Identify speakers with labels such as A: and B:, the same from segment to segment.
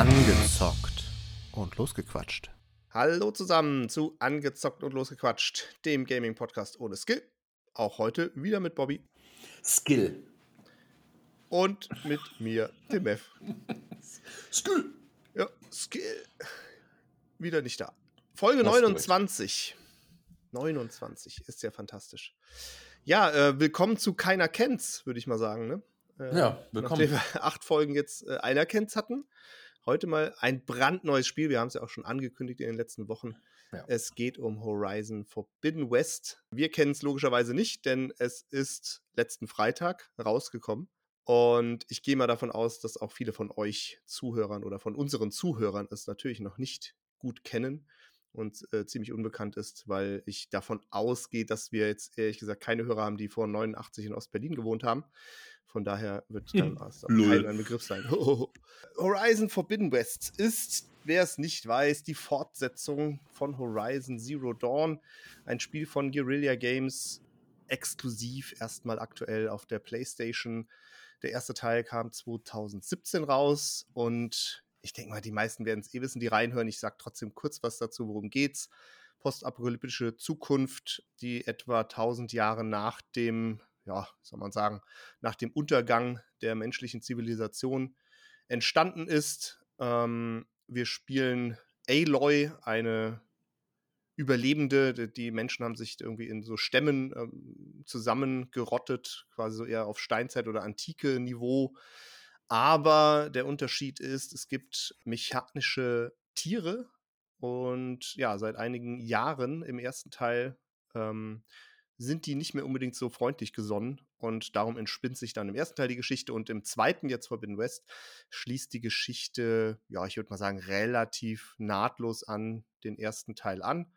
A: Angezockt und losgequatscht.
B: Hallo zusammen zu Angezockt und losgequatscht, dem Gaming-Podcast ohne Skill. Auch heute wieder mit Bobby
C: Skill.
B: und mit mir, dem F.
C: Skill.
B: Ja, Skill. Wieder nicht da. Folge
C: du
B: 29. 29 ist ja fantastisch. Ja, äh, willkommen zu Keiner kennt's, würde ich mal sagen. Ne? Äh,
C: Ja, willkommen.
B: Nachdem wir acht Folgen jetzt äh, einer kennt's hatten. Heute mal ein brandneues Spiel. Wir haben es ja auch schon angekündigt in den letzten Wochen.
C: Ja.
B: Es geht um Horizon Forbidden West. Wir kennen es logischerweise nicht, denn es ist letzten Freitag rausgekommen. Und ich gehe mal davon aus, dass auch viele von euch Zuhörern oder von unseren Zuhörern es natürlich noch nicht gut kennen und äh, ziemlich unbekannt ist, weil ich davon ausgehe, dass wir jetzt ehrlich gesagt keine Hörer haben, die vor 89 in Ostberlin gewohnt haben. Von daher wird dann das auch
C: Lol.
B: kein ein Begriff sein. Horizon Forbidden West ist, wer es nicht weiß, die Fortsetzung von Horizon Zero Dawn. Ein Spiel von Guerrilla Games, exklusiv erstmal aktuell auf der PlayStation. Der erste Teil kam 2017 raus und ich denke mal, die meisten werden es eh wissen, die reinhören. Ich sage trotzdem kurz was dazu, worum geht's. Postapokalyptische Zukunft, die etwa 1000 Jahre nach dem, ja, soll man sagen, nach dem Untergang der menschlichen Zivilisation entstanden ist. Ähm, wir spielen Aloy, eine Überlebende. Die- Menschen haben sich irgendwie in so Stämmen ähm, zusammengerottet, quasi so eher auf Steinzeit- oder antike Niveau. Aber der Unterschied ist, es gibt mechanische Tiere und ja, seit einigen Jahren im ersten Teil ähm, sind die nicht mehr unbedingt so freundlich gesonnen und darum entspinnt sich dann im ersten Teil die Geschichte und im zweiten, jetzt Forbidden West, schließt die Geschichte, ja, ich würde mal sagen, relativ nahtlos an den ersten Teil an.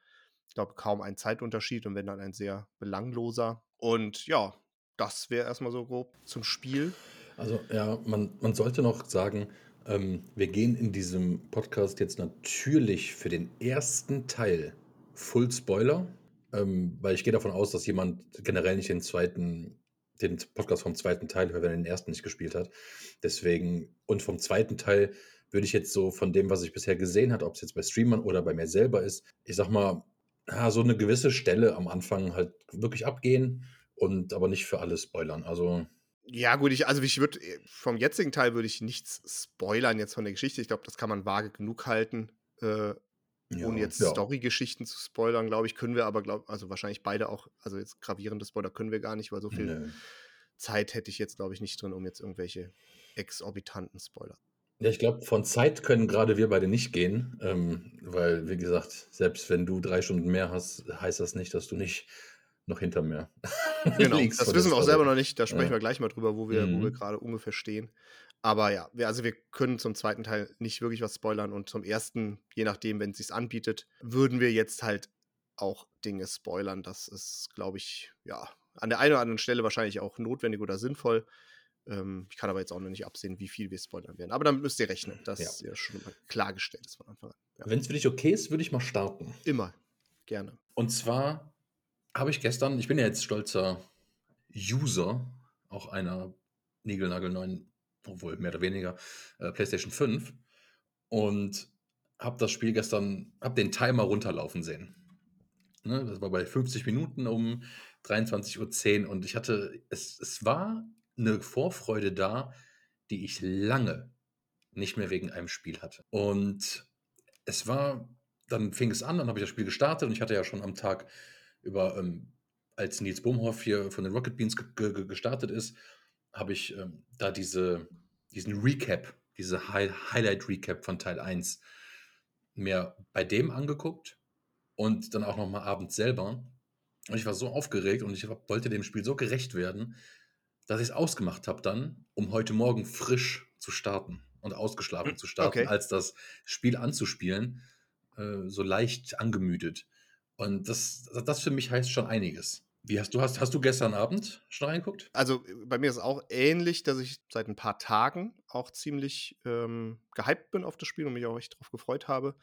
B: Ich glaube, kaum ein Zeitunterschied und wenn dann ein sehr belangloser. Und ja, das wäre erstmal so grob zum Spiel.
C: Also ja, man, man sollte noch sagen, ähm, wir gehen in diesem Podcast jetzt natürlich für den ersten Teil Full Spoiler, ähm, weil ich gehe davon aus, dass jemand generell nicht den zweiten, den Podcast vom zweiten Teil hört, wenn er den ersten nicht gespielt hat. Deswegen, und vom zweiten Teil würde ich jetzt so von dem, was ich bisher gesehen habe, ob es jetzt bei Streamern oder bei mir selber ist, ich sag mal, so eine gewisse Stelle am Anfang halt wirklich abgehen und aber nicht für alles spoilern. Also
B: Ja, gut, ich, also ich würde vom jetzigen Teil würde ich nichts spoilern jetzt von der Geschichte. Ich glaube, das kann man vage genug halten. Äh,
C: Ja,
B: ohne jetzt
C: ja.
B: Story-Geschichten zu spoilern, glaube ich, können wir aber, glaub, also wahrscheinlich beide auch, also jetzt gravierende Spoiler können wir gar nicht, weil so viel
C: Nö.
B: Zeit hätte ich jetzt, glaube ich, nicht drin, um jetzt irgendwelche exorbitanten Spoiler.
C: Ja, ich glaube, von Zeit können gerade wir beide nicht gehen, ähm, weil, wie gesagt, selbst wenn du drei Stunden mehr hast, heißt das nicht, dass du nicht noch hinter mir
B: Genau, das wissen wir auch selber noch nicht. Da sprechen
C: Ja.
B: wir gleich mal drüber, wo wir, wo wir
C: Mhm.
B: gerade ungefähr stehen. Aber ja, wir, also wir können zum zweiten Teil nicht wirklich was spoilern und zum ersten, je nachdem, wenn es sich anbietet, würden wir jetzt halt auch Dinge spoilern. Das ist, glaube ich, ja, an der einen oder anderen Stelle wahrscheinlich auch notwendig oder sinnvoll. Ähm, ich kann aber jetzt auch noch nicht absehen, wie viel wir spoilern werden. Aber damit müsst ihr rechnen, dass
C: Ja.
B: ja schon mal klargestellt ist von Anfang an. Ja.
C: Wenn es für dich okay ist, würde ich mal starten.
B: Immer. Gerne.
C: Und zwar habe ich gestern, ich bin ja jetzt stolzer User, auch einer niegelnagelneuen, obwohl mehr oder weniger, äh, PlayStation 5 und habe das Spiel gestern, habe den Timer runterlaufen sehen. Ne, das war bei 50 Minuten um 23.10 Uhr und ich hatte, es, es war eine Vorfreude da, die ich lange nicht mehr wegen einem Spiel hatte. Und es war, dann fing es an, dann habe ich das Spiel gestartet und ich hatte ja schon am Tag über, ähm, als Nils Bohmhoff hier von den Rocket Beans ge ge gestartet ist, habe ich ähm, da diese, diesen Recap, diese Hi Highlight-Recap von Teil 1 mir bei dem angeguckt und dann auch nochmal abends selber. Und ich war so aufgeregt und ich wollte dem Spiel so gerecht werden, dass ich es ausgemacht habe dann, um heute Morgen frisch zu starten und ausgeschlafen zu starten,
B: Okay.
C: als das Spiel anzuspielen, äh, so leicht angemüdet. Und das, das für mich heißt schon einiges. Wie hast du hast, hast du gestern Abend schon reingeguckt?
B: Also äh, bei mir ist es auch ähnlich, dass ich seit ein paar Tagen auch ziemlich ähm, gehypt bin auf das Spiel und mich auch echt drauf gefreut habe.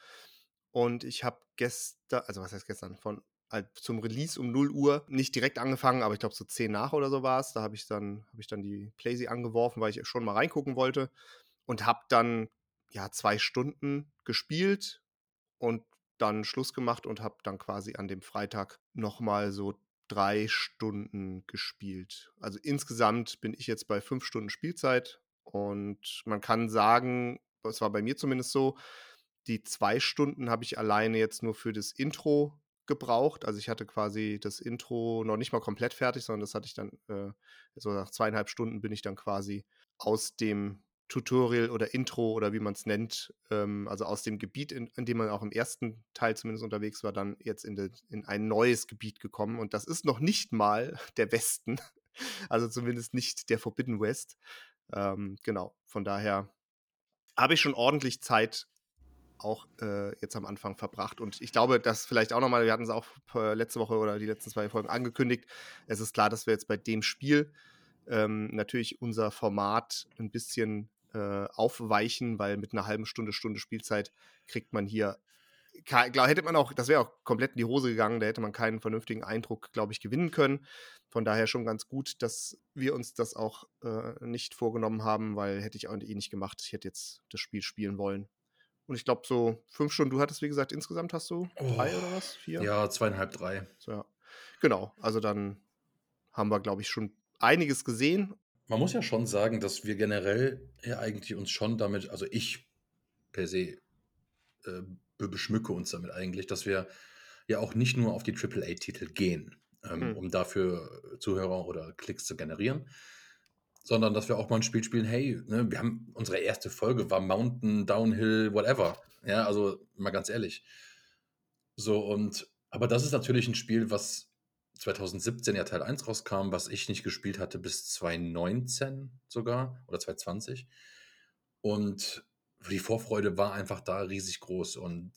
B: Und ich habe gestern, also was heißt gestern, von zum Release um 0 Uhr nicht direkt angefangen, aber ich glaube so 10 nach oder so war es. Da habe ich dann, habe ich dann die Playsee angeworfen, weil ich schon mal reingucken wollte und habe dann ja, zwei Stunden gespielt und dann Schluss gemacht und habe dann quasi an dem Freitag nochmal so drei Stunden gespielt. Also insgesamt bin ich jetzt bei fünf Stunden Spielzeit und man kann sagen, das war bei mir zumindest so, die zwei Stunden habe ich alleine jetzt nur für das Intro gebraucht. Also ich hatte quasi das Intro noch nicht mal komplett fertig, sondern das hatte ich dann, äh, so nach zweieinhalb Stunden bin ich dann quasi aus dem Tutorial oder Intro oder wie man es nennt, ähm, also aus dem Gebiet, in, in, dem man auch im ersten Teil zumindest unterwegs war, dann jetzt in, de, in ein neues Gebiet gekommen. Und das ist noch nicht mal der Westen, also zumindest nicht der Forbidden West. Ähm, genau, von daher habe ich schon ordentlich Zeit auch äh, jetzt am Anfang verbracht. Und ich glaube, das vielleicht auch nochmal, wir hatten es auch letzte Woche oder die letzten zwei Folgen angekündigt. Es ist klar, dass wir jetzt bei dem Spiel ähm, natürlich unser Format ein bisschen äh, aufweichen, weil mit einer halben Stunde, Stunde Spielzeit kriegt man hier, glaub, hätte man auch, das wäre auch komplett in die Hose gegangen, da hätte man keinen vernünftigen Eindruck, glaube ich, gewinnen können. Von daher schon ganz gut, dass wir uns das auch äh, nicht vorgenommen haben, weil hätte ich auch eh nicht gemacht. Ich hätte jetzt das Spiel spielen wollen. Und ich glaube, so fünf Stunden, du hattest, wie gesagt, insgesamt hast du oh, drei oder was?
C: Vier? Ja, zweieinhalb, drei.
B: So, ja. Genau, also dann haben wir, glaube ich, schon einiges gesehen
C: man muss ja schon sagen, dass wir generell ja eigentlich uns schon damit, also ich per se äh, beschmücke uns damit eigentlich, dass wir ja auch nicht nur auf die AAA-Titel gehen, ähm, hm. um dafür Zuhörer oder Klicks zu generieren, sondern dass wir auch mal ein Spiel spielen, hey, ne, wir haben unsere erste Folge war Mountain, Downhill, whatever. Ja, also mal ganz ehrlich. So und aber das ist natürlich ein Spiel, was 2017 ja Teil 1 rauskam, was ich nicht gespielt hatte bis 2019 sogar oder 2020. Und die Vorfreude war einfach da riesig groß. Und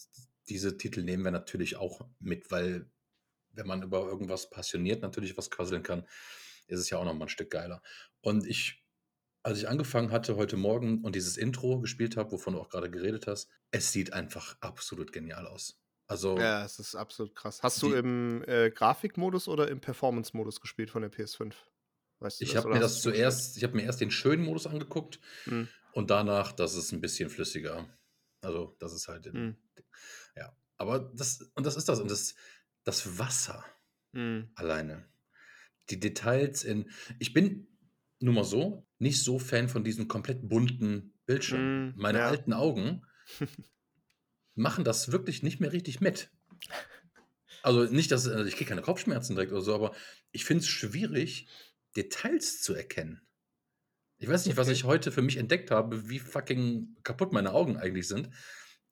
C: diese Titel nehmen wir natürlich auch mit, weil wenn man über irgendwas passioniert natürlich was quasseln kann, ist es ja auch nochmal ein Stück geiler. Und ich, als ich angefangen hatte heute Morgen und dieses Intro gespielt habe, wovon du auch gerade geredet hast, es sieht einfach absolut genial aus. Also,
B: ja, es ist absolut krass. Hast du im äh, Grafikmodus oder im Performance-Modus gespielt von der PS5?
C: Weißt du ich habe mir das zuerst, ich habe mir erst den schönen Modus angeguckt mhm. und danach, das ist ein bisschen flüssiger. Also, das ist halt, in, mhm. ja. Aber das, und das ist das, und das, das Wasser mhm. alleine. Die Details in, ich bin nur mal so, nicht so Fan von diesen komplett bunten Bildschirmen. Mhm, Meine ja. alten Augen machen das wirklich nicht mehr richtig mit. Also nicht, dass also ich kriege keine Kopfschmerzen direkt oder so, aber ich finde es schwierig, Details zu erkennen. Ich weiß nicht, was ich heute für mich entdeckt habe, wie fucking kaputt meine Augen eigentlich sind.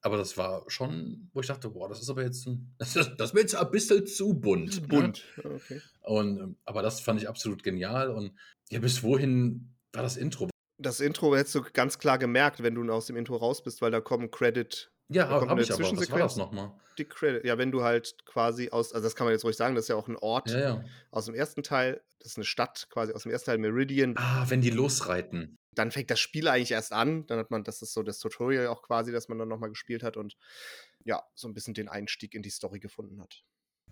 C: Aber das war schon, wo ich dachte, boah, das ist aber jetzt ein, das, ist, das wird jetzt ein bisschen zu bunt.
B: Ne? Bunt, ne? okay.
C: Und, ähm, aber das fand ich absolut genial. Und ja, bis wohin war das Intro?
B: Das Intro hättest du ganz klar gemerkt, wenn du aus dem Intro raus bist, weil da kommen Credit
C: ja, habe hab ich aber. Was war das nochmal?
B: Die Credit. Ja, wenn du halt quasi aus, also das kann man jetzt ruhig sagen, das ist ja auch ein Ort
C: ja, ja.
B: aus dem ersten Teil, das ist eine Stadt quasi aus dem ersten Teil, Meridian.
C: Ah, wenn die losreiten.
B: Dann fängt das Spiel eigentlich erst an, dann hat man, das ist so das Tutorial auch quasi, das man dann nochmal gespielt hat und ja, so ein bisschen den Einstieg in die Story gefunden hat.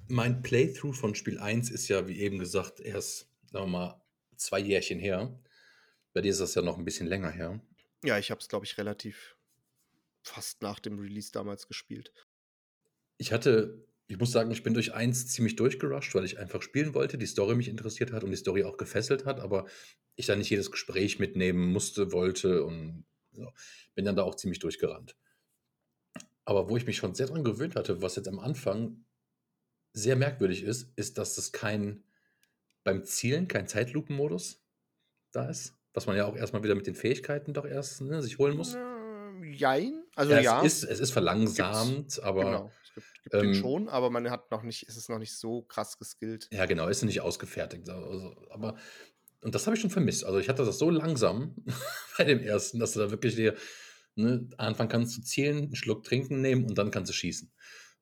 C: Mein Playthrough von Spiel 1 ist ja, wie eben gesagt, erst, sagen wir mal, zwei Jährchen her. Bei dir ist das ja noch ein bisschen länger her.
B: Ja, ich habe es, glaube ich, relativ fast nach dem Release damals gespielt.
C: Ich hatte, ich muss sagen, ich bin durch eins ziemlich durchgerusht, weil ich einfach spielen wollte, die Story mich interessiert hat und die Story auch gefesselt hat, aber ich dann nicht jedes Gespräch mitnehmen musste, wollte und so. bin dann da auch ziemlich durchgerannt. Aber wo ich mich schon sehr dran gewöhnt hatte, was jetzt am Anfang sehr merkwürdig ist, ist, dass es kein beim Zielen kein Zeitlupenmodus da ist, was man ja auch erstmal wieder mit den Fähigkeiten doch erst ne, sich holen muss.
B: Jein. Also ja.
C: ja. Es, ist, es ist verlangsamt, Gibt's, aber. Genau.
B: Es gibt, gibt ähm, schon, aber man hat noch nicht, es ist noch nicht so krass geskillt.
C: Ja, genau, ist nicht ausgefertigt. Also, aber. Und das habe ich schon vermisst. Also ich hatte das so langsam bei dem ersten, dass du da wirklich dir ne, anfangen kannst zu zählen, einen Schluck trinken nehmen und dann kannst du schießen.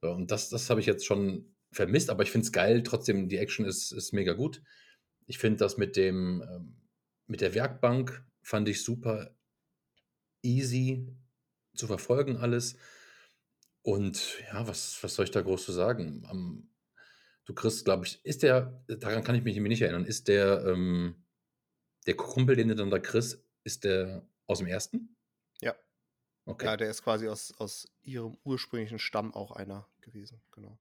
C: So, und das, das habe ich jetzt schon vermisst, aber ich finde es geil. Trotzdem, die Action ist, ist mega gut. Ich finde das mit dem, ähm, mit der Werkbank fand ich super easy zu verfolgen alles. Und ja, was, was soll ich da groß zu sagen? Am, du kriegst, glaube ich, ist der, daran kann ich mich nicht erinnern, ist der, ähm, der Kumpel, den du dann da kriegst, ist der aus dem ersten?
B: Ja.
C: Okay.
B: Ja, der ist quasi aus, aus ihrem ursprünglichen Stamm auch einer gewesen, genau.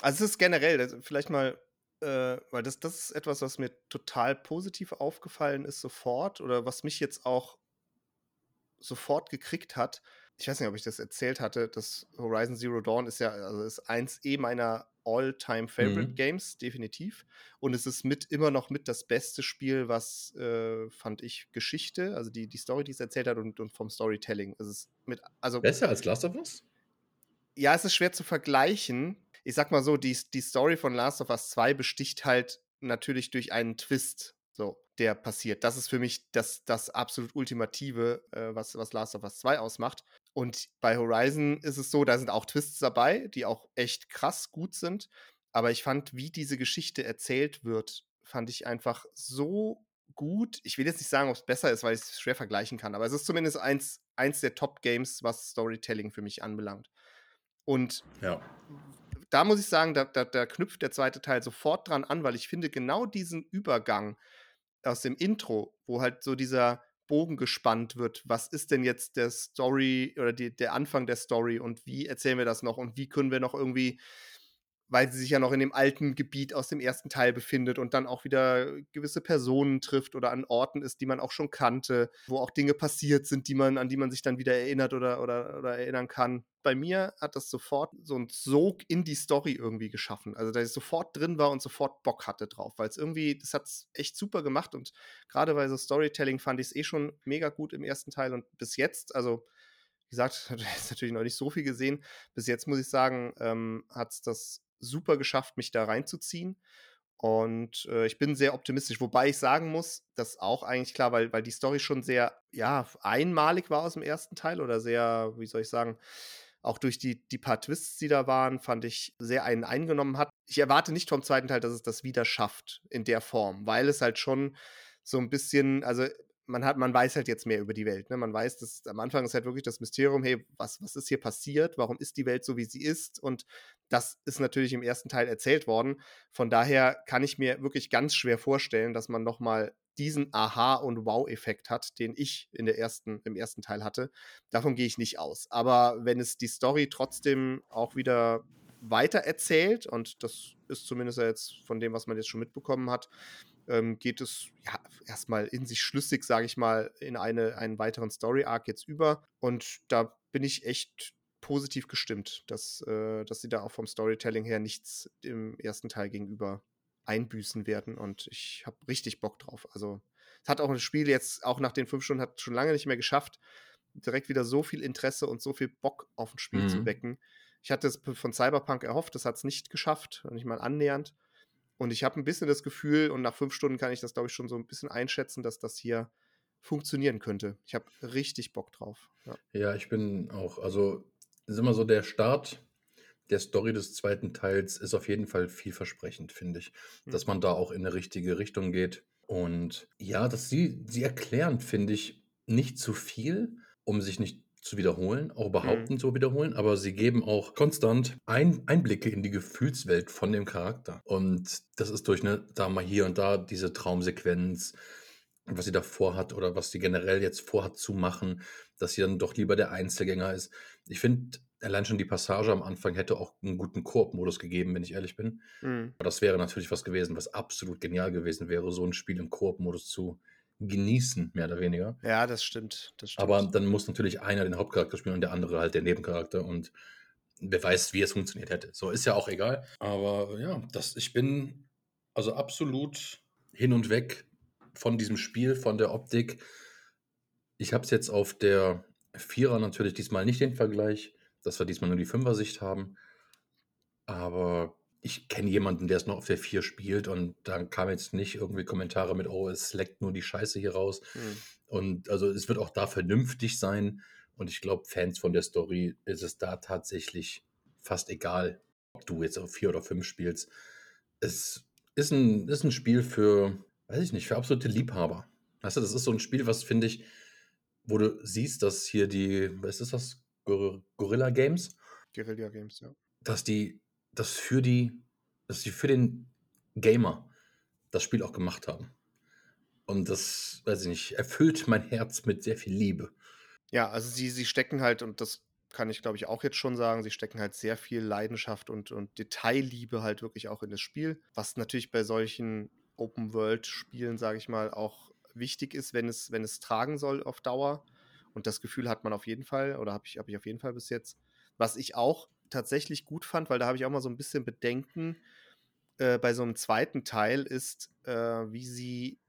B: Also es ist generell, vielleicht mal, äh, weil das, das ist etwas, was mir total positiv aufgefallen ist sofort oder was mich jetzt auch sofort gekriegt hat. Ich weiß nicht, ob ich das erzählt hatte, das Horizon Zero Dawn ist ja, also ist eins eh meiner All-Time-Favorite
C: Mhm.
B: Games, definitiv. Und es ist mit immer noch mit das beste Spiel, was äh, fand ich Geschichte, also die, die Story, die es erzählt hat und, und vom Storytelling. Es ist mit, also
C: Besser als Last of Us?
B: ja, es ist schwer zu vergleichen. Ich sag mal so, die, die Story von Last of Us 2 besticht halt natürlich durch einen Twist, so, der passiert. Das ist für mich das, das absolut Ultimative, äh, was, was Last of Us 2 ausmacht. Und bei Horizon ist es so, da sind auch Twists dabei, die auch echt krass gut sind. Aber ich fand, wie diese Geschichte erzählt wird, fand ich einfach so gut. Ich will jetzt nicht sagen, ob es besser ist, weil ich es schwer vergleichen kann, aber es ist zumindest eins, eins der Top-Games, was Storytelling für mich anbelangt. Und
C: Ja.
B: da muss ich sagen, da, da, da knüpft der zweite Teil sofort dran an, weil ich finde, genau diesen Übergang aus dem Intro, wo halt so dieser Bogen gespannt wird, was ist denn jetzt der Story oder die, der Anfang der Story und wie erzählen wir das noch und wie können wir noch irgendwie, weil sie sich ja noch in dem alten Gebiet aus dem ersten Teil befindet und dann auch wieder gewisse Personen trifft oder an Orten ist, die man auch schon kannte, wo auch Dinge passiert sind, die man, an die man sich dann wieder erinnert oder, oder, oder erinnern kann. Bei mir hat das sofort so einen Sog in die Story irgendwie geschaffen. Also, dass ich sofort drin war und sofort Bock hatte drauf, weil es irgendwie, das hat es echt super gemacht und gerade bei so Storytelling fand ich es eh schon mega gut im ersten Teil und bis jetzt, also wie gesagt, ist natürlich noch nicht so viel gesehen. Bis jetzt muss ich sagen, ähm, hat es das super geschafft, mich da reinzuziehen. Und äh, ich bin sehr optimistisch, wobei ich sagen muss, das auch eigentlich klar, weil, weil die Story schon sehr, ja, einmalig war aus dem ersten Teil oder sehr, wie soll ich sagen, auch durch die, die paar Twists, die da waren, fand ich sehr einen eingenommen hat. Ich erwarte nicht vom zweiten Teil, dass es das wieder schafft in der Form, weil es halt schon so ein bisschen, also man hat, man weiß halt jetzt mehr über die Welt. Ne? Man weiß, dass am Anfang ist halt wirklich das Mysterium, hey, was, was ist hier passiert? Warum ist die Welt so, wie sie ist? Und das ist natürlich im ersten Teil erzählt worden. Von daher kann ich mir wirklich ganz schwer vorstellen, dass man nochmal diesen Aha- und Wow-Effekt hat, den ich in der ersten, im ersten Teil hatte. Davon gehe ich nicht aus. Aber wenn es die Story trotzdem auch wieder weiter erzählt, und das ist zumindest jetzt von dem, was man jetzt schon mitbekommen hat, ähm, geht es ja erstmal in sich schlüssig, sage ich mal, in eine, einen weiteren Story-Arc jetzt über. Und da bin ich echt positiv gestimmt, dass, äh, dass sie da auch vom Storytelling her nichts im ersten Teil gegenüber einbüßen werden. Und ich habe richtig Bock drauf. Also, es hat auch das Spiel jetzt, auch nach den fünf Stunden, hat schon lange nicht mehr geschafft, direkt wieder so viel Interesse und so viel Bock auf ein Spiel zu
C: Mhm.
B: wecken. Ich hatte es von Cyberpunk erhofft, das hat es nicht geschafft, nicht mal annähernd. Und ich habe ein bisschen das Gefühl, und nach fünf Stunden kann ich das, glaube ich, schon so ein bisschen einschätzen, dass das hier funktionieren könnte. Ich habe richtig Bock drauf. Ja.
C: Ja, ich bin auch, also ist immer so der Start der Story des zweiten Teils ist auf jeden Fall vielversprechend, finde ich.
B: Hm.
C: Dass man da auch in eine richtige Richtung geht. Und ja, dass sie, sie erklären, finde ich, nicht zu viel, um sich nicht zu wiederholen, auch überhaupt
B: Mhm.
C: nicht zu wiederholen, aber sie geben auch konstant ein, Einblicke in die Gefühlswelt von dem Charakter. Und das ist durch eine, da mal hier und da diese Traumsequenz, was sie davor hat oder was sie generell jetzt vorhat zu machen, dass sie dann doch lieber der Einzelgänger ist. Ich finde, allein schon die Passage am Anfang hätte auch einen guten Koop-Modus gegeben, wenn ich ehrlich bin.
B: Mhm.
C: Aber das wäre natürlich was gewesen, was absolut genial gewesen wäre, so ein Spiel im Koop-Modus zu genießen, mehr oder weniger.
B: Ja, das stimmt. Das stimmt.
C: Aber dann muss natürlich einer den Hauptcharakter spielen und der andere halt den Nebencharakter und wer weiß, wie es funktioniert hätte. So ist ja auch egal. Aber ja, das, ich bin also absolut hin und weg von diesem Spiel, von der Optik. Ich habe es jetzt auf der Vierer natürlich diesmal nicht den Vergleich, dass wir diesmal nur die Fünfer-Sicht haben. Aber ich kenne jemanden, der es noch auf der 4 spielt und da kamen jetzt nicht irgendwie Kommentare mit, oh, es leckt nur die Scheiße hier raus.
B: Mhm.
C: Und also es wird auch da vernünftig sein. Und ich glaube, Fans von der Story ist es da tatsächlich fast egal, ob du jetzt auf 4 oder 5 spielst. Es ist ein, ist ein Spiel für, weiß ich nicht, für absolute Liebhaber. Weißt du, das ist so ein Spiel, was finde ich, wo du siehst, dass hier die, was ist das, Gor Gorilla Games,
B: Guerilla Games, ja.
C: dass die das für die, dass die für den Gamer das Spiel auch gemacht haben. Und das, weiß ich nicht, erfüllt mein Herz mit sehr viel Liebe.
B: Ja, also sie, sie stecken halt, und das kann ich glaube ich auch jetzt schon sagen, sie stecken halt sehr viel Leidenschaft und, und Detailliebe halt wirklich auch in das Spiel, was natürlich bei solchen Open-World-Spielen, sage ich mal, auch wichtig ist, wenn es, wenn es tragen soll auf Dauer. Und das Gefühl hat man auf jeden Fall, oder habe ich, hab ich auf jeden Fall bis jetzt. Was ich auch tatsächlich gut fand, weil da habe ich auch mal so ein bisschen Bedenken äh, bei so einem zweiten Teil, ist, äh, wie sie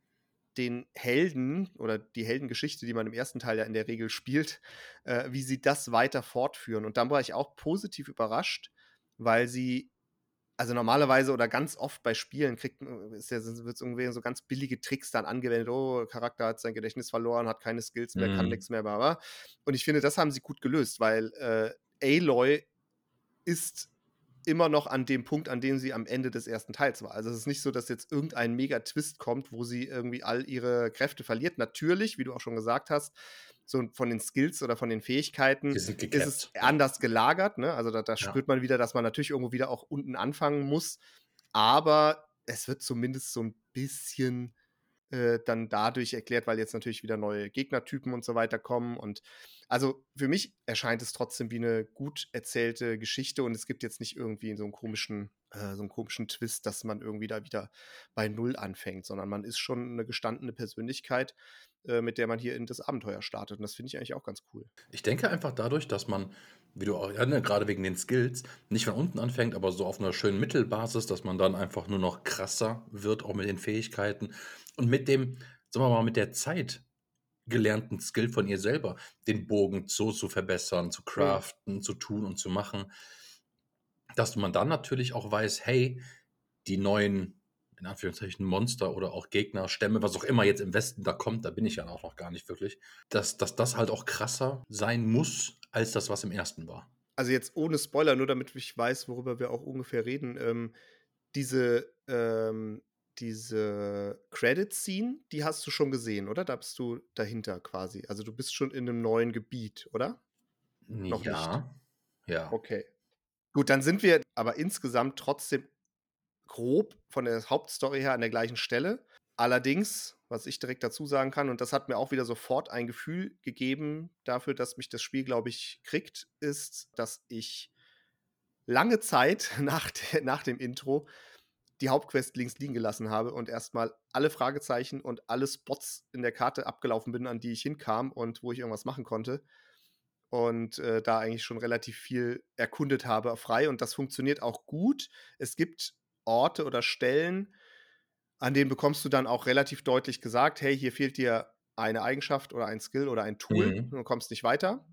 B: den Helden oder die Heldengeschichte, die man im ersten Teil ja in der Regel spielt, äh, wie sie das weiter fortführen. Und dann war ich auch positiv überrascht, weil sie, also normalerweise oder ganz oft bei Spielen kriegt ist ja, wird irgendwie so ganz billige Tricks dann angewendet. Oh, Charakter hat sein Gedächtnis verloren, hat keine Skills mehr, mhm. kann nichts mehr, bla, Und ich finde, das haben sie gut gelöst, weil äh, Aloy ist immer noch an dem Punkt, an dem sie am Ende des ersten Teils war. Also es ist nicht so, dass jetzt irgendein Mega-Twist kommt, wo sie irgendwie all ihre Kräfte verliert. Natürlich, wie du auch schon gesagt hast, so von den Skills oder von den Fähigkeiten ist es anders gelagert. Ne? Also da, da ja. spürt man wieder, dass man natürlich irgendwo wieder auch unten anfangen muss. Aber es wird zumindest so ein bisschen äh, dann dadurch erklärt, weil jetzt natürlich wieder neue Gegnertypen und so weiter kommen. Und also für mich erscheint es trotzdem wie eine gut erzählte Geschichte und es gibt jetzt nicht irgendwie so einen komischen, äh, so einen komischen Twist, dass man irgendwie da wieder bei Null anfängt, sondern man ist schon eine gestandene Persönlichkeit, äh, mit der man hier in das Abenteuer startet. Und das finde ich eigentlich auch ganz cool.
C: Ich denke einfach dadurch, dass man wie du auch, ja, ne, gerade wegen den Skills, nicht von unten anfängt, aber so auf einer schönen Mittelbasis, dass man dann einfach nur noch krasser wird, auch mit den Fähigkeiten und mit dem, sagen wir mal, mit der Zeit gelernten Skill von ihr selber, den Bogen so zu verbessern, zu craften, ja. zu tun und zu machen, dass man dann natürlich auch weiß, hey, die neuen, in Anführungszeichen, Monster oder auch Gegner, Stämme, was auch immer jetzt im Westen da kommt, da bin ich ja auch noch gar nicht wirklich, dass, dass das halt auch krasser sein muss, als das, was im ersten war.
B: Also jetzt ohne Spoiler, nur damit ich weiß, worüber wir auch ungefähr reden. Ähm, diese, ähm, diese Credit-Scene, die hast du schon gesehen, oder? Da bist du dahinter quasi. Also du bist schon in einem neuen Gebiet, oder?
C: Noch ja. Nicht. Ja.
B: Okay. Gut, dann sind wir aber insgesamt trotzdem grob von der Hauptstory her an der gleichen Stelle. Allerdings, was ich direkt dazu sagen kann, und das hat mir auch wieder sofort ein Gefühl gegeben dafür, dass mich das Spiel, glaube ich, kriegt, ist, dass ich lange Zeit nach, de nach dem Intro die Hauptquest links liegen gelassen habe und erstmal alle Fragezeichen und alle Spots in der Karte abgelaufen bin, an die ich hinkam und wo ich irgendwas machen konnte. Und äh, da eigentlich schon relativ viel erkundet habe frei. Und das funktioniert auch gut. Es gibt Orte oder Stellen, an denen bekommst du dann auch relativ deutlich gesagt, hey, hier fehlt dir eine Eigenschaft oder ein Skill oder ein Tool, mhm. du kommst nicht weiter.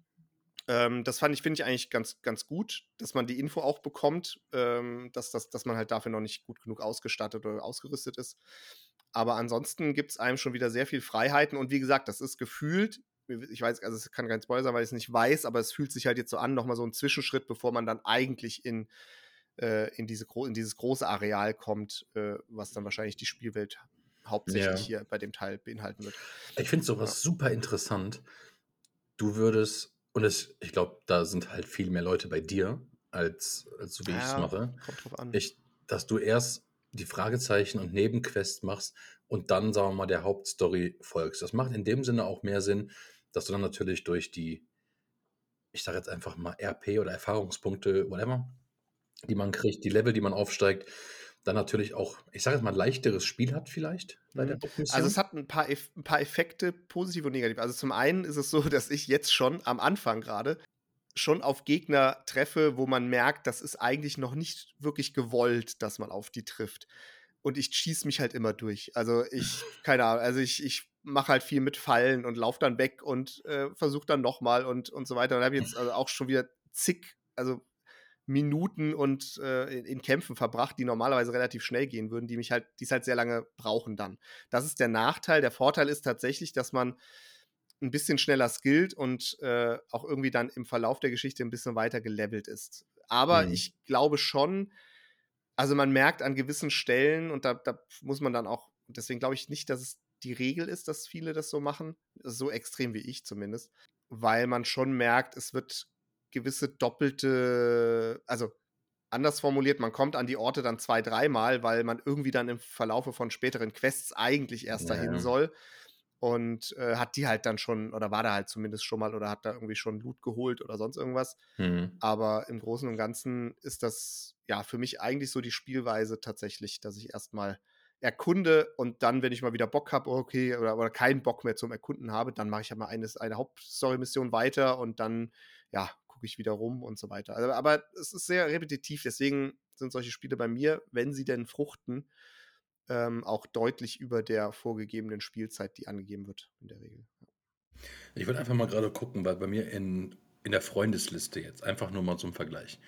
B: Ähm, das fand ich, finde ich eigentlich ganz, ganz gut, dass man die Info auch bekommt, ähm, dass, dass, dass man halt dafür noch nicht gut genug ausgestattet oder ausgerüstet ist. Aber ansonsten gibt es einem schon wieder sehr viel Freiheiten und wie gesagt, das ist gefühlt, ich weiß, also es kann kein Spoiler sein, weil ich es nicht weiß, aber es fühlt sich halt jetzt so an, nochmal so ein Zwischenschritt, bevor man dann eigentlich in äh, in, diese in dieses große Areal kommt, äh, was dann wahrscheinlich die Spielwelt hauptsächlich ja. hier bei dem Teil beinhalten wird.
C: Ich finde sowas ja. super interessant. Du würdest, und es, ich glaube, da sind halt viel mehr Leute bei dir, als, als so wie ja, ich es mache. Kommt drauf an. Ich, dass du erst die Fragezeichen und Nebenquests machst und dann, sagen wir mal, der Hauptstory folgst. Das macht in dem Sinne auch mehr Sinn, dass du dann natürlich durch die, ich sage jetzt einfach mal RP oder Erfahrungspunkte, whatever, die man kriegt, die Level, die man aufsteigt, dann natürlich auch, ich sage jetzt mal, ein leichteres Spiel hat vielleicht
B: bei der mhm. Also es hat ein paar, ein paar Effekte, positiv und negativ. Also zum einen ist es so, dass ich jetzt schon am Anfang gerade schon auf Gegner treffe, wo man merkt, das ist eigentlich noch nicht wirklich gewollt, dass man auf die trifft. Und ich schieße mich halt immer durch. Also ich, keine Ahnung, also ich, ich mache halt viel mit Fallen und laufe dann weg und äh, versuche dann nochmal und, und so weiter. Und habe jetzt also auch schon wieder zig, also Minuten und äh, in, Kämpfen verbracht, die normalerweise relativ schnell gehen würden, die mich halt, die es halt sehr lange brauchen dann. Das ist der Nachteil. Der Vorteil ist tatsächlich, dass man ein bisschen schneller skillt und äh, auch irgendwie dann im Verlauf der Geschichte ein bisschen weiter gelevelt ist. Aber mhm. ich glaube schon, also man merkt an gewissen Stellen, und da, da muss man dann auch, deswegen glaube ich nicht, dass es die Regel ist, dass viele das so machen, so extrem wie ich zumindest, weil man schon merkt, es wird gewisse doppelte, also anders formuliert, man kommt an die Orte dann zwei, dreimal, weil man irgendwie dann im Verlaufe von späteren Quests eigentlich erst dahin soll. und äh, hat die halt dann schon, oder war da halt zumindest schon mal, oder hat da irgendwie schon Loot geholt oder sonst irgendwas.
C: Mhm.
B: Aber im Großen und Ganzen ist das ja für mich eigentlich so die Spielweise tatsächlich, dass ich erstmal erkunde und dann, wenn ich mal wieder Bock habe, okay, oder, oder keinen Bock mehr zum Erkunden habe, dann mache ich halt mal eine, eine Hauptstory-Mission weiter und dann, ja, gucke ich wieder rum und so weiter. Also, aber es ist sehr repetitiv, deswegen sind solche Spiele bei mir, wenn sie denn fruchten, ähm, auch deutlich über der vorgegebenen Spielzeit, die angegeben wird in der Regel.
C: Ich würde einfach mal gerade gucken, weil bei mir in, in der Freundesliste jetzt, einfach nur mal zum Vergleich.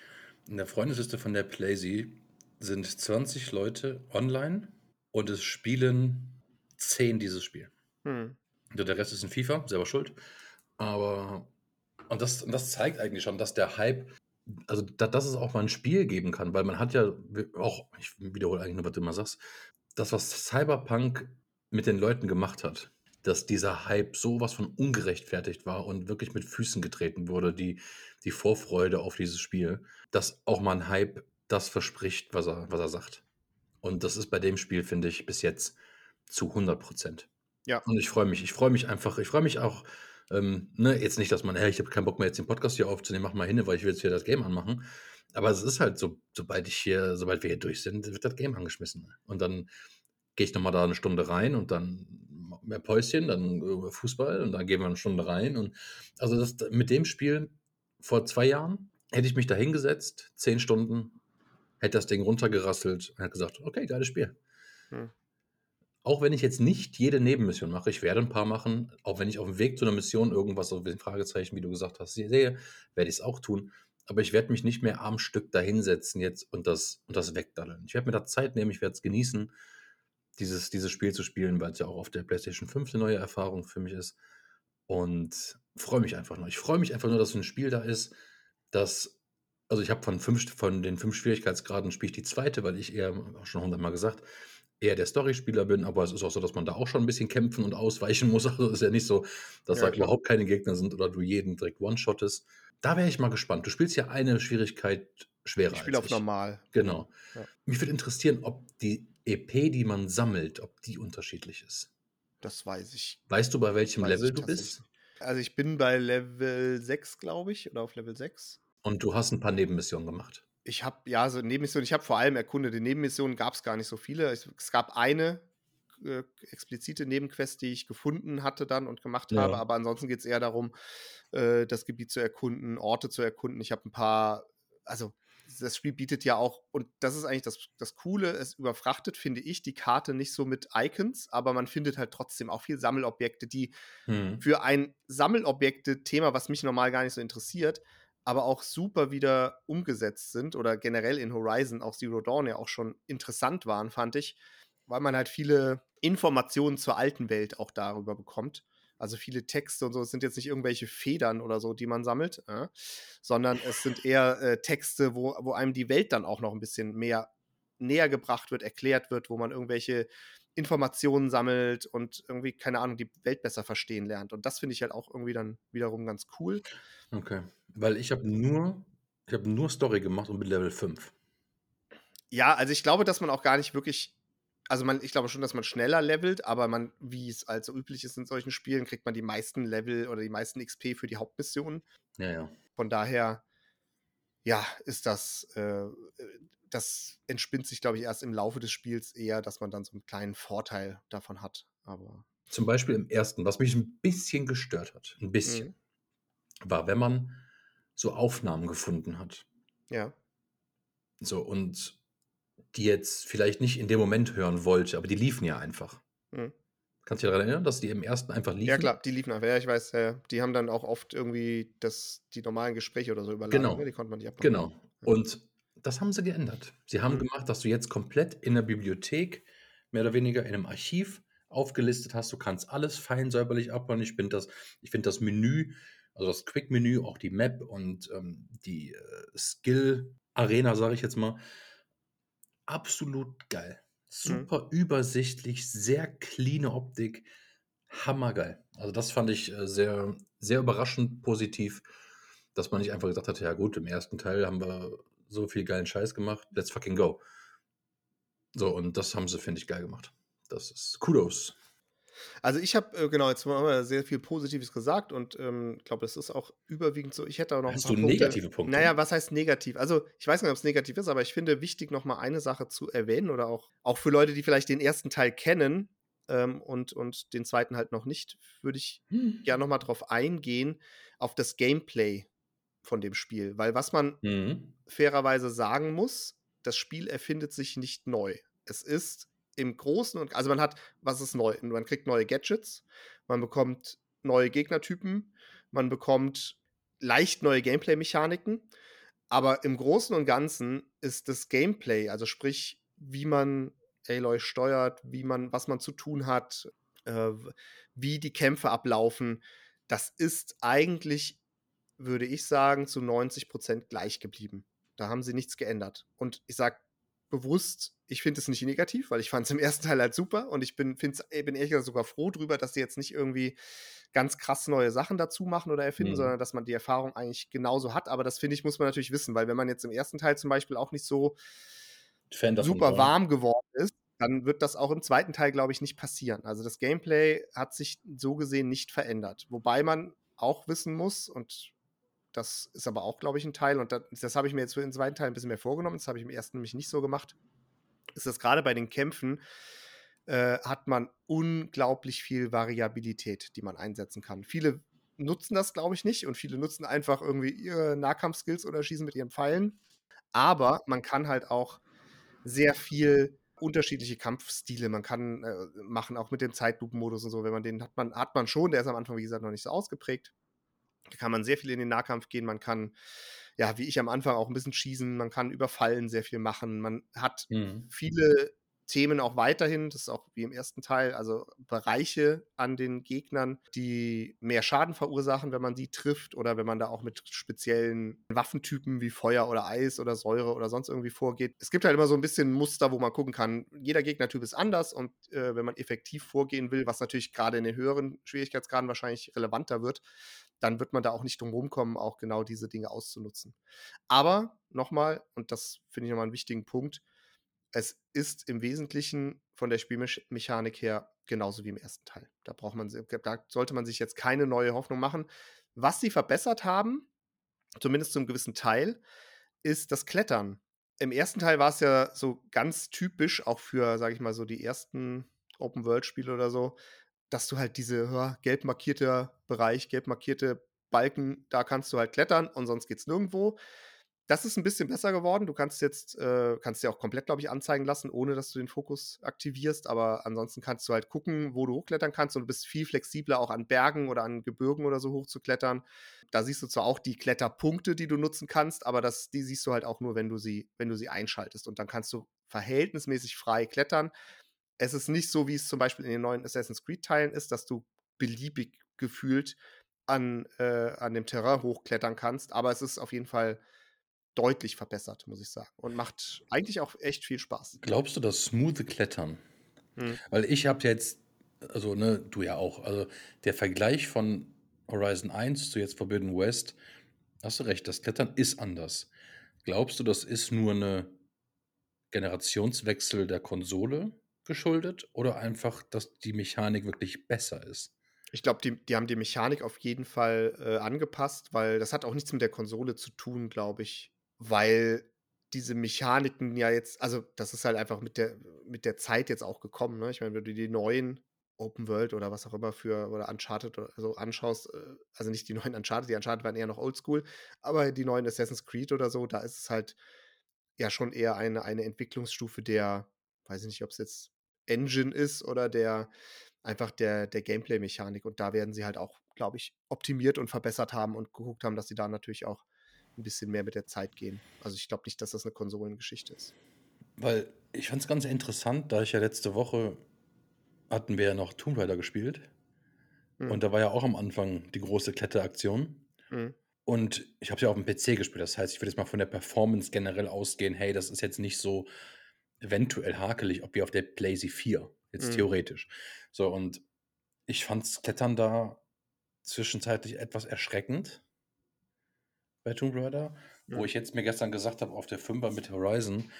C: In der Freundesliste von der Playsee sind 20 Leute online und es spielen 10 dieses Spiel.
B: Hm.
C: Der Rest ist in FIFA, selber schuld. Aber, und das, und das zeigt eigentlich schon, dass der Hype, also da, dass es auch mal ein Spiel geben kann, weil man hat ja auch, ich wiederhole eigentlich nur, was du immer sagst, das, was Cyberpunk mit den Leuten gemacht hat, dass dieser Hype sowas von ungerechtfertigt war und wirklich mit Füßen getreten wurde, die, die Vorfreude auf dieses Spiel, dass auch mal ein Hype das verspricht, was er, was er sagt. Und das ist bei dem Spiel, finde ich, bis jetzt zu 100 Prozent.
B: Ja.
C: Und ich freue mich. Ich freue mich einfach. Ich freue mich auch, ähm, ne, jetzt nicht, dass man, hey, ich habe keinen Bock mehr, jetzt den Podcast hier aufzunehmen, mach mal hin, weil ich will jetzt hier das Game anmachen. Aber es ist halt so, sobald ich hier, sobald wir hier durch sind, wird das Game angeschmissen. Und dann gehe ich nochmal da eine Stunde rein und dann mehr Päuschen, dann äh, Fußball und dann gehen wir eine Stunde rein. Und also das, mit dem Spiel vor zwei Jahren hätte ich mich da hingesetzt, zehn Stunden, hätte das Ding runtergerasselt und hätte gesagt, okay, geiles Spiel.
B: Hm.
C: Auch wenn ich jetzt nicht jede Nebenmission mache, ich werde ein paar machen, auch wenn ich auf dem Weg zu einer Mission irgendwas auf den Fragezeichen, wie du gesagt hast, sehe, werde ich es auch tun. Aber ich werde mich nicht mehr am Stück da hinsetzen jetzt und das, und das wegdallen. Ich werde mir da Zeit nehmen, ich werde es genießen, dieses, dieses Spiel zu spielen, weil es ja auch auf der PlayStation 5 eine neue Erfahrung für mich ist. Und freue mich einfach nur. Ich freue mich einfach nur, dass so ein Spiel da ist, das also ich habe von, von den fünf Schwierigkeitsgraden spiele ich die zweite, weil ich eher, auch schon hundertmal gesagt, eher der Storyspieler bin, aber es ist auch so, dass man da auch schon ein bisschen kämpfen und ausweichen muss. Also es ist ja nicht so, dass
B: Ja,
C: da
B: klar.
C: überhaupt keine Gegner sind oder du jeden direkt one-shottest. Da wäre ich mal gespannt. Du spielst ja eine Schwierigkeit schwerer
B: Ich spiele auf
C: ich.
B: normal.
C: Genau.
B: Ja.
C: Mich würde interessieren, ob die EP, die man sammelt, ob die unterschiedlich ist.
B: Das weiß ich.
C: Weißt du, bei welchem Level du bist?
B: Also ich bin bei Level 6, glaube ich, oder auf Level 6.
C: Und du hast ein paar Nebenmissionen gemacht.
B: Ich habe, ja, so Nebenmissionen, ich habe vor allem erkundet, in Nebenmissionen gab es gar nicht so viele. Es, es gab eine äh, explizite Nebenquest, die ich gefunden hatte dann und gemacht
C: Ja.
B: habe, aber ansonsten geht es eher darum, äh, das Gebiet zu erkunden, Orte zu erkunden. Ich habe ein paar, also das Spiel bietet ja auch, und das ist eigentlich das, das Coole, es überfrachtet, finde ich, die Karte nicht so mit Icons, aber man findet halt trotzdem auch viel Sammelobjekte, die
C: Hm.
B: für ein Sammelobjekte-Thema, was mich normal gar nicht so interessiert, aber auch super wieder umgesetzt sind oder generell in Horizon, auch Zero Dawn ja auch schon interessant waren, fand ich, weil man halt viele Informationen zur alten Welt auch darüber bekommt. Also viele Texte und so, es sind jetzt nicht irgendwelche Federn oder so, die man sammelt, äh, sondern es sind eher äh, Texte, wo, wo einem die Welt dann auch noch ein bisschen mehr näher gebracht wird, erklärt wird, wo man irgendwelche Informationen sammelt und irgendwie, keine Ahnung, die Welt besser verstehen lernt. Und das finde ich halt auch irgendwie dann wiederum ganz cool.
C: Okay. Weil ich habe nur, ich habe nur Story gemacht und bin Level 5.
B: Ja, also ich glaube, dass man auch gar nicht wirklich, also man, ich glaube schon, dass man schneller levelt, aber man, wie es also üblich ist in solchen Spielen, kriegt man die meisten Level oder die meisten XP für die Hauptmissionen.
C: Ja, ja.
B: Von daher, ja, ist das, äh, das entspinnt sich, glaube ich, erst im Laufe des Spiels eher, dass man dann so einen kleinen Vorteil davon hat. Aber
C: Zum Beispiel im ersten, was mich ein bisschen gestört hat, ein bisschen,
B: Mhm.
C: war, wenn man so Aufnahmen gefunden hat.
B: ja,
C: So, und die jetzt vielleicht nicht in dem Moment hören wollte, aber die liefen ja einfach.
B: Mhm.
C: Kannst du dich daran erinnern, dass die im ersten einfach liefen?
B: ja klar, die liefen einfach. Ja, ich weiß, die haben dann auch oft irgendwie das, die normalen Gespräche oder so überladen.
C: Genau.
B: Ne? Die konnte man nicht abmachen.
C: Genau. Und das haben sie geändert. Sie haben
B: Mhm.
C: gemacht, dass du jetzt komplett in der Bibliothek, mehr oder weniger in einem Archiv aufgelistet hast. Du kannst alles fein säuberlich abbauen. Ich finde das, ich finde das Menü, also das Quick-Menü, auch die Map und ähm, die äh, Skill-Arena, sage ich jetzt mal, absolut geil. Super übersichtlich, sehr cleane Optik, hammergeil. Also das fand ich äh, sehr, sehr überraschend positiv, dass man nicht einfach gesagt hat, ja gut, im ersten Teil haben wir so viel geilen Scheiß gemacht, let's fucking go. So, und das haben sie, finde ich, geil gemacht. Das ist Kudos.
B: Also ich habe, äh, genau, jetzt haben wir sehr viel Positives gesagt und ähm, ich glaube, das ist auch überwiegend so. Ich hätte auch noch ein
C: Hast
B: paar
C: du
B: Punkte.
C: negative Punkte?
B: Naja, was heißt negativ? Also ich weiß nicht, ob es negativ ist, aber ich finde wichtig, noch mal eine Sache zu erwähnen oder auch, auch für Leute, die vielleicht den ersten Teil kennen ähm, und, und den zweiten halt noch nicht, würde ich
C: Hm.
B: gerne noch mal drauf eingehen, auf das Gameplay von dem Spiel. Weil was man
C: Mhm.
B: fairerweise sagen muss, das Spiel erfindet sich nicht neu. Es ist im Großen und also man hat, was ist neu? Man kriegt neue Gadgets, man bekommt neue Gegnertypen, man bekommt leicht neue Gameplay-Mechaniken, aber im Großen und Ganzen ist das Gameplay, also sprich, wie man Aloy steuert, wie man, was man zu tun hat, äh, wie die Kämpfe ablaufen, das ist eigentlich würde ich sagen, zu 90 Prozent gleich geblieben. Da haben sie nichts geändert. Und ich sage bewusst, ich finde es nicht negativ, weil ich fand es im ersten Teil halt super und ich bin, find's, äh, bin ehrlich gesagt sogar froh drüber, dass sie jetzt nicht irgendwie ganz krass neue Sachen dazu machen oder erfinden,
C: Mhm.
B: sondern dass man die Erfahrung eigentlich genauso hat. Aber das finde ich, muss man natürlich wissen, weil wenn man jetzt im ersten Teil zum Beispiel auch nicht so super
C: war.
B: warm geworden ist, dann wird das auch im zweiten Teil, glaube ich, nicht passieren. Also das Gameplay hat sich so gesehen nicht verändert. Wobei man auch wissen muss, und das ist aber auch, glaube ich, ein Teil, und das, das habe ich mir jetzt für den zweiten Teil ein bisschen mehr vorgenommen, das habe ich im ersten nämlich nicht so gemacht, ist das gerade bei den Kämpfen äh, hat man unglaublich viel Variabilität, die man einsetzen kann. Viele nutzen das, glaube ich, nicht und viele nutzen einfach irgendwie ihre Nahkampfskills oder schießen mit ihren Pfeilen. Aber man kann halt auch sehr viel unterschiedliche Kampfstile. Man kann äh, machen, auch mit dem Zeitlupenmodus und so, wenn man den hat man, hat man schon, der ist am Anfang, wie gesagt, noch nicht so ausgeprägt. Da kann man sehr viel in den Nahkampf gehen, man kann, ja, wie ich am Anfang auch ein bisschen schießen, man kann überfallen sehr viel machen. Man hat
C: Mhm.
B: viele Themen auch weiterhin, das ist auch wie im ersten Teil, also Bereiche an den Gegnern, die mehr Schaden verursachen, wenn man die trifft oder wenn man da auch mit speziellen Waffentypen wie Feuer oder Eis oder Säure oder sonst irgendwie vorgeht. Es gibt halt immer so ein bisschen Muster, wo man gucken kann, jeder Gegnertyp ist anders und äh, wenn man effektiv vorgehen will, was natürlich gerade in den höheren Schwierigkeitsgraden wahrscheinlich relevanter wird, dann wird man da auch nicht drum rumkommen, auch genau diese Dinge auszunutzen. Aber nochmal, und das finde ich nochmal einen wichtigen Punkt, es ist im Wesentlichen von der Spielmechanik her genauso wie im ersten Teil. Da braucht man, da sollte man sich jetzt keine neue Hoffnung machen. Was sie verbessert haben, zumindest zum gewissen Teil, ist das Klettern. Im ersten Teil war es ja so ganz typisch, auch für, sage ich mal, so die ersten Open-World-Spiele oder so, dass du halt diese ja, gelb markierte Bereich, gelb markierte Balken, da kannst du halt klettern und sonst geht's nirgendwo. Das ist ein bisschen besser geworden. Du kannst jetzt, äh, kannst dir auch komplett, glaube ich, anzeigen lassen, ohne dass du den Fokus aktivierst. Aber ansonsten kannst du halt gucken, wo du hochklettern kannst und du bist viel flexibler, auch an Bergen oder an Gebirgen oder so hochzuklettern. Da siehst du zwar auch die Kletterpunkte, die du nutzen kannst, aber das, die siehst du halt auch nur, wenn du sie, wenn du sie einschaltest. Und dann kannst du verhältnismäßig frei klettern. Es ist nicht so, wie es zum Beispiel in den neuen Assassin's Creed-Teilen ist, dass du beliebig gefühlt an, äh, an dem Terrain hochklettern kannst, aber es ist auf jeden Fall deutlich verbessert, muss ich sagen. Und macht eigentlich auch echt viel Spaß.
C: Glaubst du, das smooth Klettern?
B: Hm.
C: Weil ich habe jetzt, also ne, du ja auch, also der Vergleich von Horizon 1 zu jetzt Forbidden West, hast du recht, das Klettern ist anders. Glaubst du, das ist nur eine Generationswechsel der Konsole geschuldet oder einfach, dass die Mechanik wirklich besser ist?
B: Ich glaube, die, die haben die Mechanik auf jeden Fall äh, angepasst, weil das hat auch nichts mit der Konsole zu tun, glaube ich. Weil diese Mechaniken ja jetzt, also das ist halt einfach mit der, mit der Zeit jetzt auch gekommen. Ne? Ich meine, wenn du die neuen Open World oder was auch immer für oder Uncharted oder so anschaust, äh, also nicht die neuen Uncharted, die Uncharted waren eher noch oldschool, aber die neuen Assassin's Creed oder so, da ist es halt ja schon eher eine, eine Entwicklungsstufe der, weiß ich nicht, ob es jetzt Engine ist oder der einfach der, der Gameplay-Mechanik. Und da werden sie halt auch, glaube ich, optimiert und verbessert haben und geguckt haben, dass sie da natürlich auch ein bisschen mehr mit der Zeit gehen. Also ich glaube nicht, dass das eine Konsolengeschichte ist.
C: Weil ich fand es ganz interessant, da ich ja letzte Woche hatten wir ja noch Tomb Raider gespielt.
B: Mhm.
C: Und da war ja auch am Anfang die große Kletteraktion.
B: Mhm.
C: Und ich habe es ja auf dem PC gespielt. Das heißt, ich würde jetzt mal von der Performance generell ausgehen, hey, das ist jetzt nicht so eventuell hakelig, ob wie auf der PlayStation 4, jetzt
B: Mhm.
C: theoretisch. So, und ich fand's Klettern da zwischenzeitlich etwas erschreckend bei Tomb Raider, wo
B: Mhm.
C: ich jetzt mir gestern gesagt habe, auf der 5er mit Horizon,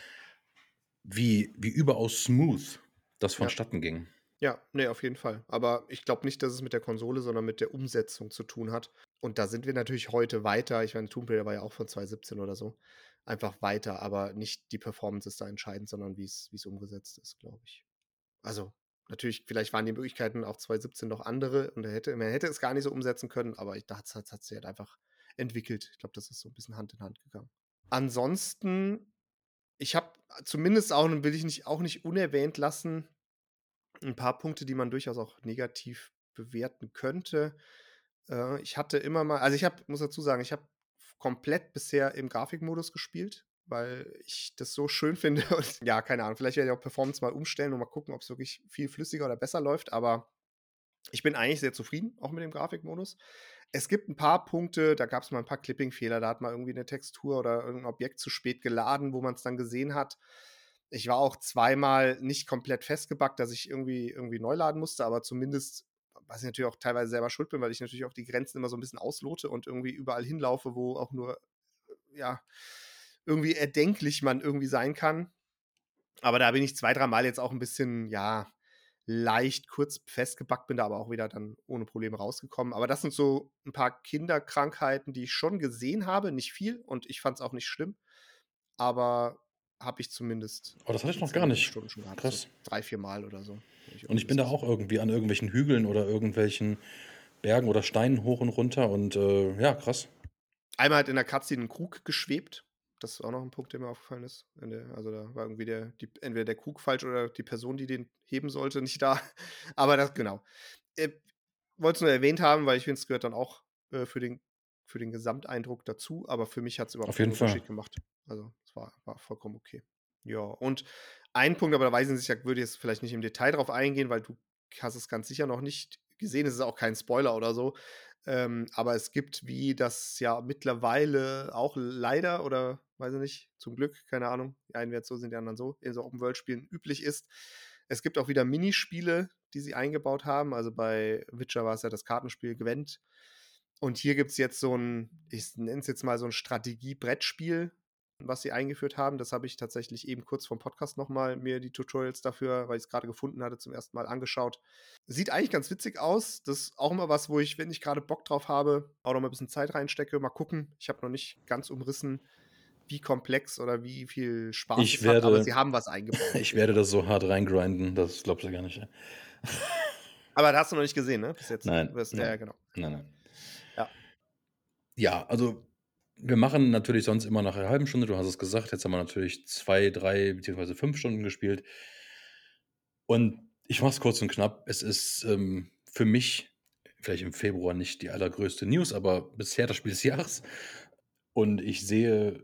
C: wie, wie überaus smooth das
B: Ja.
C: vonstatten ging.
B: Ja, ne, auf jeden Fall. Aber ich glaube nicht, dass es mit der Konsole, sondern mit der Umsetzung zu tun hat. Und da sind wir natürlich heute weiter. Ich meine, Tomb Raider war ja auch von 2017 oder so. Einfach weiter, aber nicht die Performance ist da entscheidend, sondern wie es umgesetzt ist, glaube ich. Also, natürlich, vielleicht waren die Möglichkeiten auch 2017 noch andere und er hätte, man hätte es gar nicht so umsetzen können, aber ich dachte, es hat sich halt einfach entwickelt. Ich glaube, das ist so ein bisschen Hand in Hand gegangen. Ansonsten, ich habe zumindest auch, und will ich nicht, auch nicht unerwähnt lassen, ein paar Punkte, die man durchaus auch negativ bewerten könnte. Äh, ich hatte immer mal, also ich habe, muss dazu sagen, ich habe komplett bisher im Grafikmodus gespielt, weil ich das so schön finde. Und ja, keine Ahnung, vielleicht werde ich auch Performance mal umstellen und mal gucken, ob es wirklich viel flüssiger oder besser läuft. Aber ich bin eigentlich sehr zufrieden, auch mit dem Grafikmodus. Es gibt ein paar Punkte, da gab es mal ein paar Clipping-Fehler, da hat man irgendwie eine Textur oder irgendein Objekt zu spät geladen, wo man es dann gesehen hat. Ich war auch zweimal nicht komplett festgebackt, dass ich irgendwie, irgendwie neu laden musste, aber zumindest, was ich natürlich auch teilweise selber schuld bin, weil ich natürlich auch die Grenzen immer so ein bisschen auslote und irgendwie überall hinlaufe, wo auch nur, ja, irgendwie erdenklich man irgendwie sein kann. Aber da bin ich zwei, dreimal jetzt auch ein bisschen, ja, leicht kurz festgebackt, bin da aber auch wieder dann ohne Probleme rausgekommen. Aber das sind so ein paar Kinderkrankheiten, die ich schon gesehen habe. Nicht viel und ich fand es auch nicht schlimm. Aber habe ich zumindest.
C: Oh, das hatte ich noch gar nicht.
B: Stunden schon gehabt, Krass. So drei, vier Mal oder so.
C: Und ich bin da auch irgendwie an irgendwelchen Hügeln oder irgendwelchen Bergen oder Steinen hoch und runter und äh, ja, krass.
B: Einmal hat in der Cutscene ein Krug geschwebt das ist auch noch ein Punkt, der mir aufgefallen ist. Also da war irgendwie der, die, entweder der Krug falsch oder die Person, die den heben sollte, nicht da. Aber das, genau. Äh, Wollte es nur erwähnt haben, weil ich finde, es gehört dann auch äh, für, den, für den Gesamteindruck dazu. Aber für mich hat es überhaupt
C: keinen Unterschied
B: gemacht. Also es war, war vollkommen okay. Ja, und ein Punkt, aber da weiß ich nicht, würde ich jetzt vielleicht nicht im Detail drauf eingehen, weil du hast es ganz sicher noch nicht gesehen. Es ist auch kein Spoiler oder so. Ähm, aber es gibt, wie das ja mittlerweile auch leider oder weiß ich nicht, zum Glück, keine Ahnung, die einen werden so, sind die anderen so, in so Open-World-Spielen üblich ist. Es gibt auch wieder Minispiele, die sie eingebaut haben. Also bei Witcher war es ja das Kartenspiel Gwent. Und hier gibt es jetzt so ein, ich nenne es jetzt mal so ein Strategie-Brettspiel, was sie eingeführt haben. Das habe ich tatsächlich eben kurz vom Podcast nochmal mir die Tutorials dafür, weil ich es gerade gefunden hatte, zum ersten Mal angeschaut. Sieht eigentlich ganz witzig aus. Das ist auch immer was, wo ich, wenn ich gerade Bock drauf habe, auch noch mal ein bisschen Zeit reinstecke. Mal gucken. Ich habe noch nicht ganz umrissen, wie komplex oder wie viel Spaß
C: ich es werde, hat, aber
B: sie haben was eingebaut.
C: ich werde das so hart reingrinden, das glaubst du gar nicht.
B: aber das hast du noch nicht gesehen, ne? Bis jetzt.
C: Nein.
B: Wirst,
C: nein.
B: Ja, genau.
C: Nein, nein.
B: Ja.
C: Ja, also wir machen natürlich sonst immer nach einer halben Stunde, du hast es gesagt, jetzt haben wir natürlich zwei, drei beziehungsweise fünf Stunden gespielt. Und ich mache es kurz und knapp. Es ist ähm, für mich vielleicht im Februar nicht die allergrößte News, aber bisher das Spiel des Jahres. Und ich sehe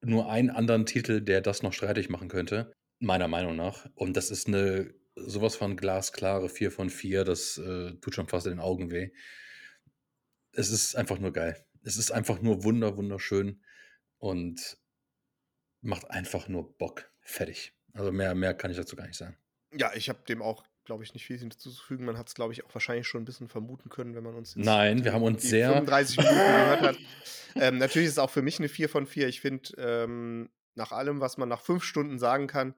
C: nur einen anderen Titel, der das noch streitig machen könnte, meiner Meinung nach. Und das ist eine sowas von glasklare 4 von 4, das äh, tut schon fast in den Augen weh. Es ist einfach nur geil. Es ist einfach nur wunder, wunderschön und macht einfach nur Bock. Fertig. Also mehr, mehr kann ich dazu gar nicht sagen.
B: Ja, ich habe dem auch glaube ich, nicht viel hinzuzufügen. Man hat es, glaube ich, auch wahrscheinlich schon ein bisschen vermuten können, wenn man uns
C: Nein, wir haben uns sehr
B: 35 Minuten gehört hat. Ähm, natürlich ist es auch für mich eine 4 von 4. Ich finde, ähm, nach allem, was man nach fünf Stunden sagen kann,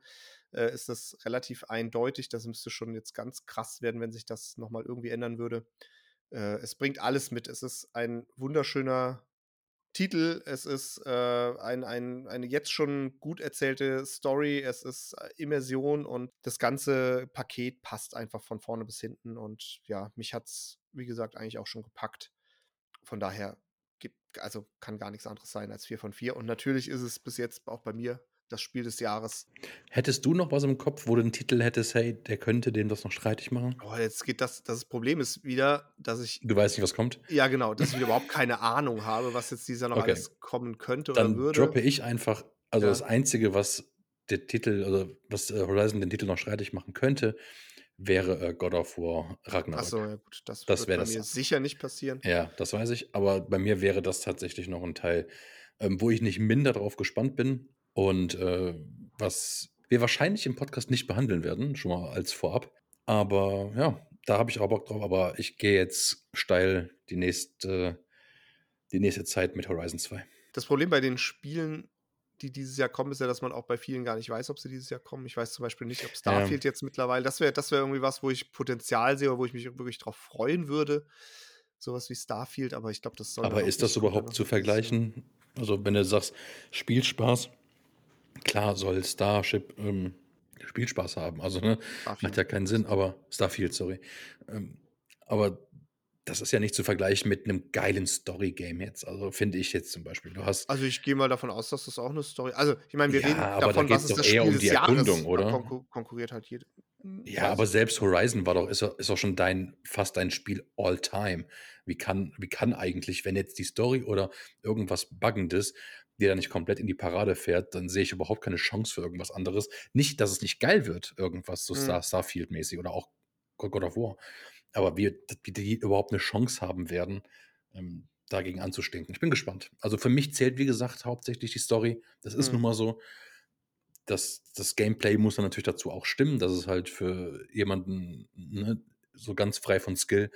B: äh, ist das relativ eindeutig. Das müsste schon jetzt ganz krass werden, wenn sich das nochmal irgendwie ändern würde. Äh, es bringt alles mit. Es ist ein wunderschöner Titel, es ist äh, ein, ein, eine jetzt schon gut erzählte Story, es ist äh, Immersion und das ganze Paket passt einfach von vorne bis hinten. Und ja, mich hat es, wie gesagt, eigentlich auch schon gepackt. Von daher gibt, also kann gar nichts anderes sein als 4 von 4. Und natürlich ist es bis jetzt auch bei mir das Spiel des Jahres.
C: Hättest du noch was im Kopf, wo du einen Titel hättest, hey, der könnte dem das noch streitig machen?
B: Oh, jetzt geht das, das Problem ist wieder, dass ich.
C: Du weißt nicht, was kommt?
B: Ja, genau, dass ich überhaupt keine Ahnung habe, was jetzt dieser noch okay. alles kommen könnte
C: Dann
B: oder würde.
C: droppe ich einfach, also ja. das Einzige, was der Titel, also was äh, Horizon den Titel noch streitig machen könnte, wäre äh, God of War Ragnarok.
B: Achso, ja gut, das,
C: das
B: wird
C: bei
B: das. mir sicher nicht passieren.
C: Ja, das weiß ich, aber bei mir wäre das tatsächlich noch ein Teil, ähm, wo ich nicht minder drauf gespannt bin, und äh, was wir wahrscheinlich im Podcast nicht behandeln werden, schon mal als vorab. Aber ja, da habe ich auch Bock drauf. Aber ich gehe jetzt steil die nächste, die nächste Zeit mit Horizon 2.
B: Das Problem bei den Spielen, die dieses Jahr kommen, ist ja, dass man auch bei vielen gar nicht weiß, ob sie dieses Jahr kommen. Ich weiß zum Beispiel nicht, ob Starfield ja. jetzt mittlerweile, das wäre das wär irgendwie was, wo ich Potenzial sehe oder wo ich mich wirklich drauf freuen würde. Sowas wie Starfield, aber ich glaube, das soll.
C: Aber ist das überhaupt zu vergleichen? Also, wenn du sagst, Spielspaß, klar soll Starship ähm, Spielspaß haben. Also, ne, macht ja keinen Sinn, aber Starfield, sorry. Ähm, aber das ist ja nicht zu vergleichen mit einem geilen Story-Game jetzt. Also finde ich jetzt zum Beispiel. Du hast.
B: Also ich gehe mal davon aus, dass das auch eine Story. Also ich meine, wir
C: ja,
B: reden
C: aber
B: davon,
C: da
B: was
C: geht es
B: ist
C: doch
B: das
C: eher
B: Spiel
C: um die
B: Jahres.
C: Erkundung, oder?
B: konkur konkurriert halt jede. Hm,
C: Ja, aber selbst Horizon war doch, ist, ist doch schon dein, fast dein Spiel all time. Wie kann, wie kann eigentlich, wenn jetzt die Story oder irgendwas Buggendes dir da nicht komplett in die Parade fährt, dann sehe ich überhaupt keine Chance für irgendwas anderes. Nicht, dass es nicht geil wird, irgendwas so
B: Hm.
C: Star, Starfield-mäßig oder auch God of War. Aber wie, wie die überhaupt eine Chance haben werden, ähm, dagegen anzustinken. Ich bin gespannt. Also für mich zählt, wie gesagt, hauptsächlich die Story. Das ist nun
B: Hm.
C: mal so. Das, das Gameplay muss dann natürlich dazu auch stimmen, dass es halt für jemanden ne, so ganz frei von Skill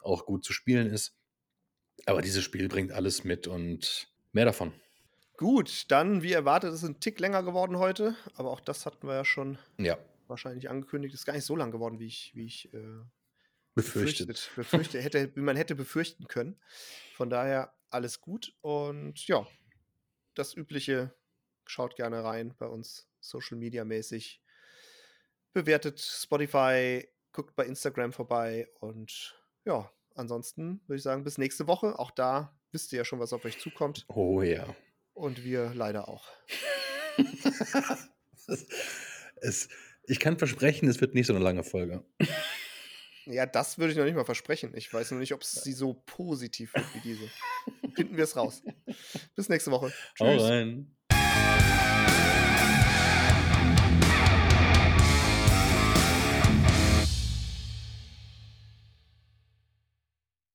C: auch gut zu spielen ist. Aber dieses Spiel bringt alles mit und mehr davon.
B: Gut, dann, wie erwartet, ist es ein Tick länger geworden heute, aber auch das hatten wir ja schon
C: Ja,
B: wahrscheinlich angekündigt. Ist gar nicht so lang geworden, wie ich, wie ich äh,
C: befürchtet.
B: befürchtet, befürchtet hätte, wie man hätte befürchten können. Von daher alles gut und ja, das übliche, schaut gerne rein bei uns Social Media mäßig. Bewertet Spotify, guckt bei Instagram vorbei und ja, ansonsten würde ich sagen, bis nächste Woche. Auch da wisst ihr ja schon, was auf euch zukommt
C: Oh ja.
B: Und wir leider auch.
C: es, ich kann versprechen, es wird nicht so eine lange Folge.
B: Ja, das würde ich noch nicht mal versprechen. Ich weiß noch nicht, ob sie so positiv wird wie diese. Finden wir es raus. Bis nächste Woche.
C: Hau
B: Tschüss.
C: rein.